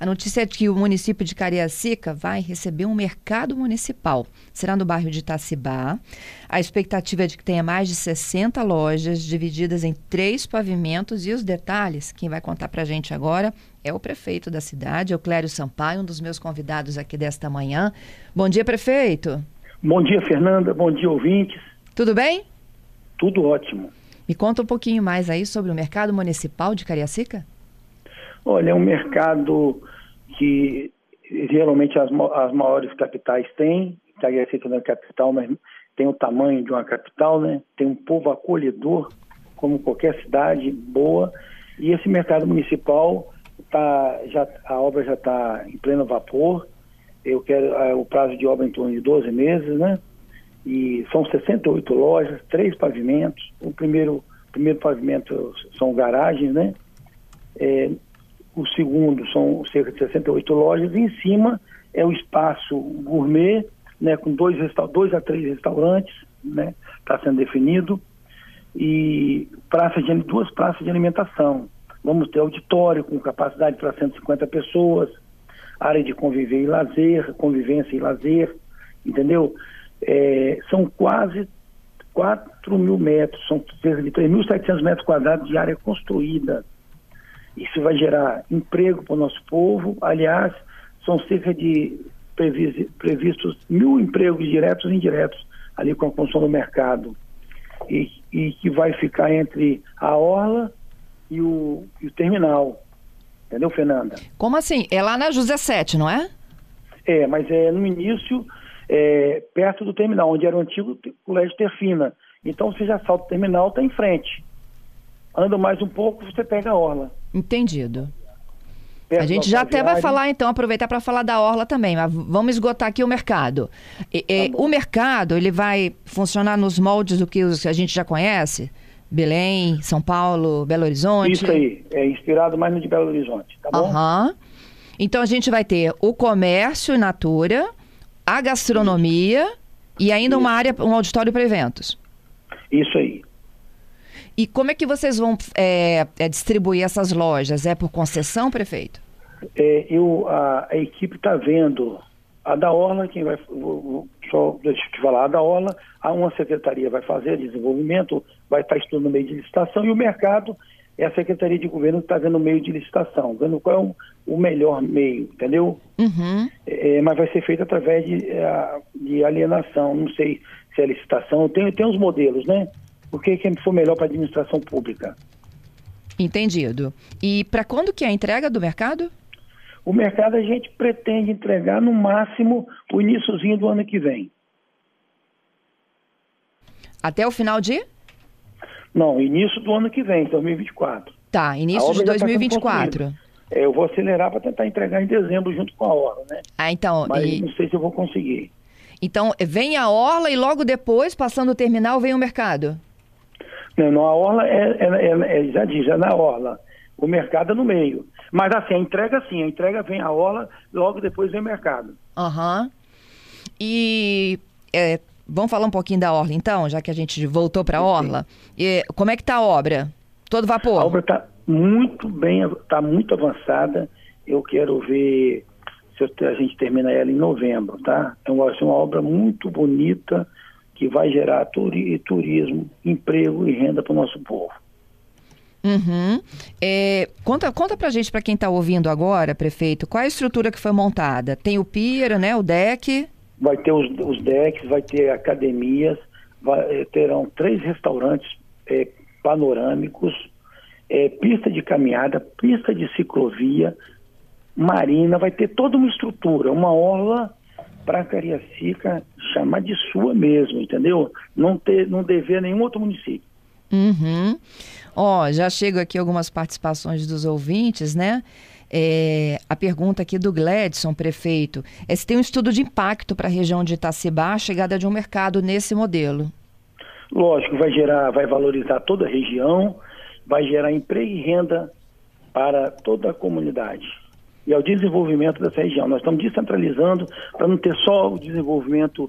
A notícia é que o município de Cariacica vai receber um mercado municipal. Será no bairro de Itacibá. A expectativa é de que tenha mais de 60 lojas divididas em três pavimentos e os detalhes, quem vai contar para a gente agora é o prefeito da cidade, Euclério Sampaio, um dos meus convidados aqui desta manhã. Bom dia, prefeito. Bom dia, Fernanda. Bom dia, ouvintes. Tudo bem? Tudo ótimo. Me conta um pouquinho mais aí sobre o mercado municipal de Cariacica. Olha, é um mercado que geralmente as, as maiores capitais têm, Cariacica não é capital, mas tem o tamanho de uma capital, né? Tem um povo acolhedor, como qualquer cidade boa, e esse mercado municipal tá, já, a obra já está em pleno vapor. Eu quero é, o prazo de obra em torno de 12 meses, né? E são 68 lojas, três pavimentos. O primeiro, primeiro pavimento são garagens, né? É, o segundo são cerca de 68 lojas, e em cima é o espaço gourmet, né, com dois, dois a três restaurantes, né, está sendo definido, e praça de, duas praças de alimentação. Vamos ter auditório com capacidade para 150 pessoas, área de conviver e lazer, convivência e lazer, entendeu? É, são quase 4 mil metros, são cerca de 3.700 metros quadrados de área construída. Isso vai gerar emprego para o nosso povo. Aliás, são cerca de previstos mil empregos diretos e indiretos ali com a construção do mercado. E, e que vai ficar entre a orla e o, e o terminal. Entendeu, Fernanda? Como assim? É lá na José 7, não é? É, mas é no início, é, perto do terminal, onde era o antigo colégio Terfina. Então você já salta o terminal, está em frente. Anda mais um pouco, você pega a orla. Entendido. A gente já até vai falar, então, aproveitar para falar da Orla também, mas vamos esgotar aqui o mercado. E, tá o mercado, ele vai funcionar nos moldes do que a gente já conhece? Belém, São Paulo, Belo Horizonte? Isso aí, é inspirado mais no de Belo Horizonte, tá bom? Uhum. Então a gente vai ter o comércio natura, a gastronomia Isso. e ainda Isso. uma área, um auditório para eventos. Isso aí. E como é que vocês vão é, é, distribuir essas lojas? É por concessão, prefeito? É, eu, a, a equipe está vendo a da Orla, quem vai, vou, só deixa eu te falar, a da Orla, a uma secretaria vai fazer desenvolvimento, vai estar tá estudando o meio de licitação e o mercado é a Secretaria de Governo que está vendo o meio de licitação, vendo qual é o, o melhor meio, entendeu? Uhum. É, mas vai ser feito através de, é, de alienação, não sei se é licitação, tem, tem uns modelos, né? O que, que for melhor para a administração pública. Entendido. E para quando que é a entrega do mercado? O mercado a gente pretende entregar no máximo o iníciozinho do ano que vem. Até o final de? Não, início do ano que vem, 2024. Tá, início de 2024. Tá é, eu vou acelerar para tentar entregar em dezembro junto com a hora, né? Ah, então. Mas e... não sei se eu vou conseguir. Então, vem a orla e logo depois, passando o terminal, vem o mercado? Não, não a orla é, é, é, é, já diz, é na orla. O mercado é no meio. Mas assim, a entrega sim, a entrega vem a orla, logo depois vem o mercado. Aham. Uhum. E é, vamos falar um pouquinho da orla então, já que a gente voltou para a orla. E, como é que está a obra? Todo vapor? A obra está muito bem, está muito avançada. Eu quero ver se a gente termina ela em novembro, tá? É uma, é uma obra muito bonita, que vai gerar turi turismo, emprego e renda para o nosso povo. Uhum. É, conta, conta pra gente, para quem está ouvindo agora, prefeito, qual é a estrutura que foi montada? Tem o pier, né, o deck? Vai ter os, os decks, vai ter academias, vai, eh, terão três restaurantes é, panorâmicos, é, pista de caminhada, pista de ciclovia, marina, vai ter toda uma estrutura, uma orla para Cariacica chamar de sua mesmo, entendeu? Não ter, não dever nenhum outro município. Uhum. Ó, já chego aqui algumas participações dos ouvintes, né? É, a pergunta aqui do Gladson, prefeito, é se tem um estudo de impacto para a região de Itacibá a chegada de um mercado nesse modelo. Lógico, vai gerar, vai valorizar toda a região, vai gerar emprego e renda para toda a comunidade e ao desenvolvimento dessa região. Nós estamos descentralizando para não ter só o desenvolvimento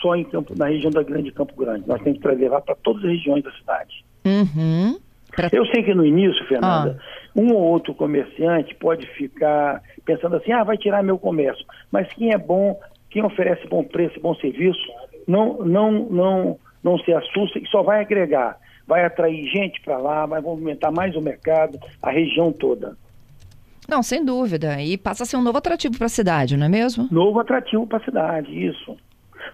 só em Campo, na região da Grande Campo Grande. Nós temos que levar para todas as regiões da cidade. Uhum. Pra... Eu sei que no início, Fernanda, ah. um ou outro comerciante pode ficar pensando assim, ah, vai tirar meu comércio. Mas quem é bom, quem oferece bom preço, bom serviço, não, não, não, não se assusta e só vai agregar. Vai atrair gente para lá, vai movimentar mais o mercado, a região toda. Não, sem dúvida. E passa a ser um novo atrativo para a cidade, não é mesmo? Novo atrativo para a cidade, isso.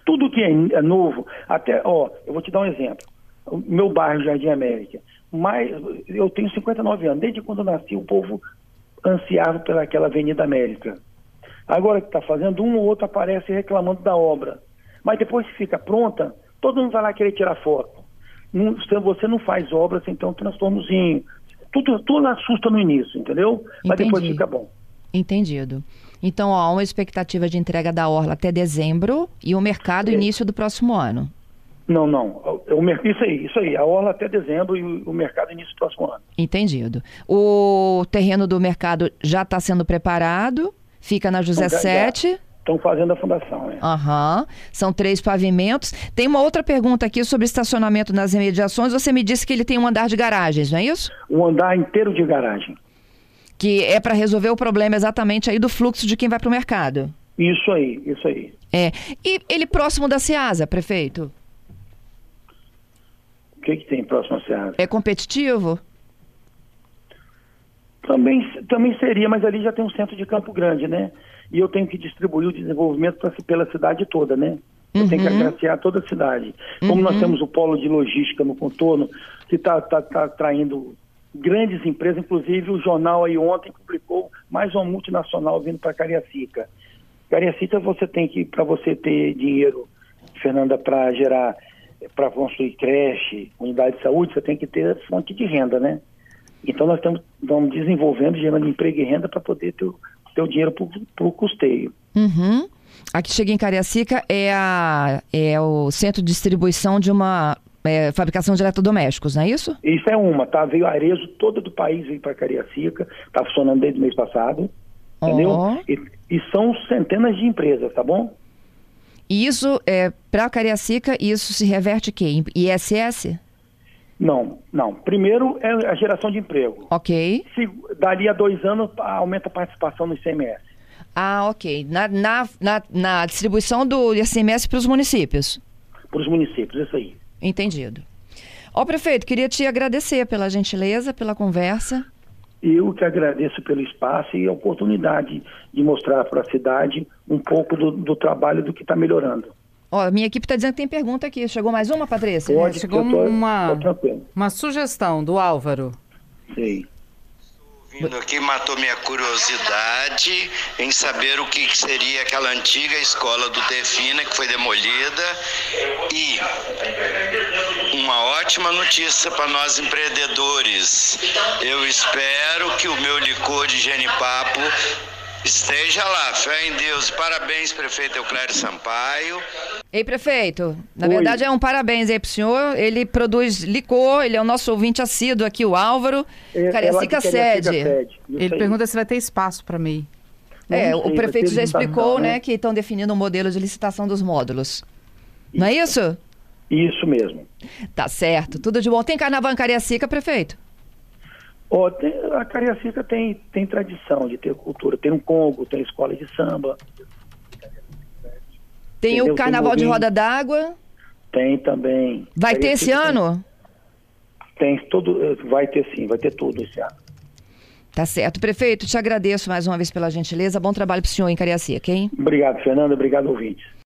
Tudo que é, é novo, até, ó, eu vou te dar um exemplo. O meu bairro Jardim América, mas eu tenho 59 anos, desde quando eu nasci o povo ansiava pelaquela Avenida América. Agora que está fazendo, um ou outro aparece reclamando da obra. Mas depois que fica pronta, todo mundo vai lá querer tirar foto. Não, você não faz obra sem ter um transtornozinho. Tudo, tudo assusta no início, entendeu? Mas Entendi. depois fica bom. Entendido. Então, ó, uma expectativa de entrega da Orla até dezembro e o mercado é. início do próximo ano. Não, não. O, isso aí, isso aí. A Orla até dezembro e o, mercado início do próximo ano. Entendido. O terreno do mercado já está sendo preparado, fica na José então, 7. Estão fazendo a fundação, né? Aham. Uhum. São três pavimentos. Tem uma outra pergunta aqui sobre estacionamento nas imediações. Você me disse que ele tem um andar de garagens, não é isso? Um andar inteiro de garagem que é para resolver o problema exatamente aí do fluxo de quem vai para o mercado. Isso aí, isso aí. É. E ele próximo da Ceasa, prefeito? O que, que tem próximo à Ceasa? É competitivo? Também, também seria, mas ali já tem um centro de Campo Grande, né? E eu tenho que distribuir o desenvolvimento pra, pela cidade toda, né? Eu uhum. tenho que uhum. agraciar toda a cidade. Como uhum. nós temos o polo de logística no contorno, que está tá, tá traindo grandes empresas, inclusive o jornal aí ontem publicou mais uma multinacional vindo para Cariacica. Cariacica você tem que, para você ter dinheiro, Fernanda, para gerar, para construir creche, unidade de saúde, você tem que ter fonte de renda, né? Então nós estamos, estamos desenvolvendo, gerando emprego e renda para poder ter, ter o dinheiro para o custeio. Uhum. Aqui chega em Cariacica é, a, é o centro de distribuição de uma é, fabricação de eletrodomésticos, não é isso? Isso é uma, tá? Veio Arezo todo do país, veio para Cariacica, tá funcionando desde o mês passado, oh. entendeu? E, e, são centenas de empresas, tá bom? E isso, é, para Cariacica, isso se reverte quê? Em ISS? Não, não. Primeiro é a geração de emprego. Ok. Se, dali a dois anos aumenta a participação no ICMS. Ah, ok. Na, na, na, na distribuição do ICMS para os municípios? Para os municípios, isso aí. Entendido. Ó, prefeito, queria te agradecer pela gentileza, pela conversa. Eu que agradeço pelo espaço e a oportunidade de mostrar para a cidade um pouco do, do trabalho do que está melhorando. Ó, minha equipe está dizendo que tem pergunta aqui. Chegou mais uma, Patrícia? Pode, Chegou tô, uma, uma sugestão do Álvaro. Sei vindo aqui matou minha curiosidade em saber o que seria aquela antiga escola do Defina que foi demolida e uma ótima notícia para nós empreendedores. Eu espero que o meu licor de genipapo Esteja lá, fé em Deus. Parabéns, prefeito Euclério Sampaio. Ei, prefeito, na Oi. verdade é um parabéns aí pro senhor. Ele produz licor, ele é o nosso ouvinte assíduo aqui, o Álvaro. É, Cariacica Sede. Sede. Ele pergunta se vai ter espaço para mim. É, o prefeito já explicou, né, né, que estão definindo um modelo de licitação dos módulos. Isso. Não é isso? Isso mesmo. Tá certo. Tudo de bom. Tem carnaval em Cariacica, prefeito? Oh, tem, a Cariacica tem, tem tradição de ter cultura. Tem um Congo, tem escola de samba. Tem Entendeu? o Carnaval tem de Roda d'Água? Tem também. Vai Cariacica ter esse ano? Tem, todo, vai ter sim, vai ter tudo esse ano. Tá certo. Prefeito, te agradeço mais uma vez pela gentileza. Bom trabalho para o senhor em Cariacica, hein? Obrigado, Fernando. Obrigado, ouvintes.